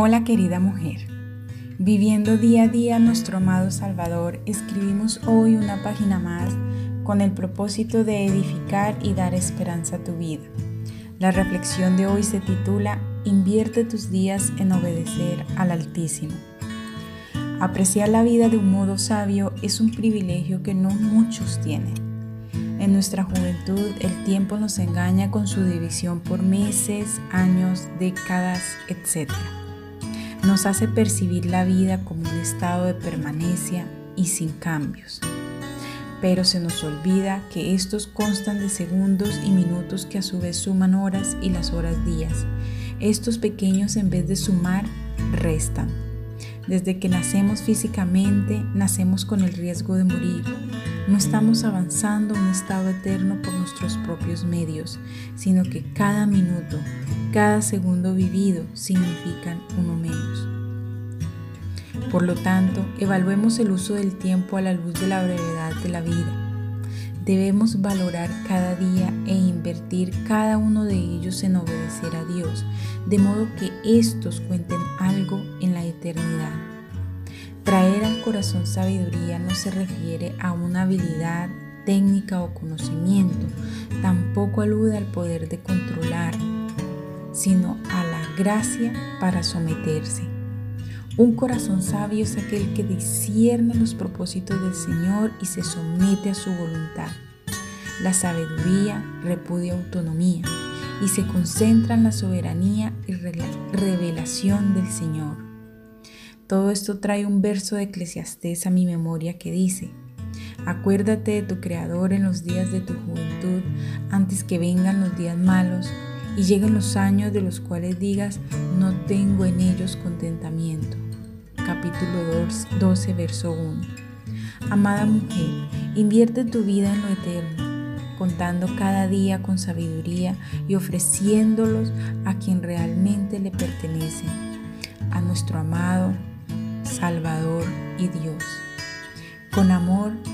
Hola querida mujer, viviendo día a día nuestro amado Salvador, escribimos hoy una página más con el propósito de edificar y dar esperanza a tu vida. La reflexión de hoy se titula Invierte tus días en obedecer al Altísimo. Apreciar la vida de un modo sabio es un privilegio que no muchos tienen. En nuestra juventud el tiempo nos engaña con su división por meses, años, décadas, etc nos hace percibir la vida como un estado de permanencia y sin cambios. Pero se nos olvida que estos constan de segundos y minutos que a su vez suman horas y las horas días. Estos pequeños en vez de sumar, restan. Desde que nacemos físicamente, nacemos con el riesgo de morir. No estamos avanzando a un estado eterno por nuestros propios medios, sino que cada minuto, cada segundo vivido significan uno menos. Por lo tanto, evaluemos el uso del tiempo a la luz de la brevedad de la vida. Debemos valorar cada día e invertir cada uno de ellos en obedecer a Dios, de modo que estos cuenten algo en la eternidad. Traer al corazón sabiduría no se refiere a una habilidad, técnica o conocimiento, tampoco alude al poder de controlar, sino a la gracia para someterse. Un corazón sabio es aquel que discierne los propósitos del Señor y se somete a su voluntad. La sabiduría repudia autonomía y se concentra en la soberanía y revelación del Señor. Todo esto trae un verso de Eclesiastés a mi memoria que dice, Acuérdate de tu Creador en los días de tu juventud, antes que vengan los días malos y lleguen los años de los cuales digas, no tengo en ellos contentamiento. Capítulo 12, verso 1. Amada mujer, invierte tu vida en lo eterno, contando cada día con sabiduría y ofreciéndolos a quien realmente le pertenecen, a nuestro amado Salvador y Dios. Con amor,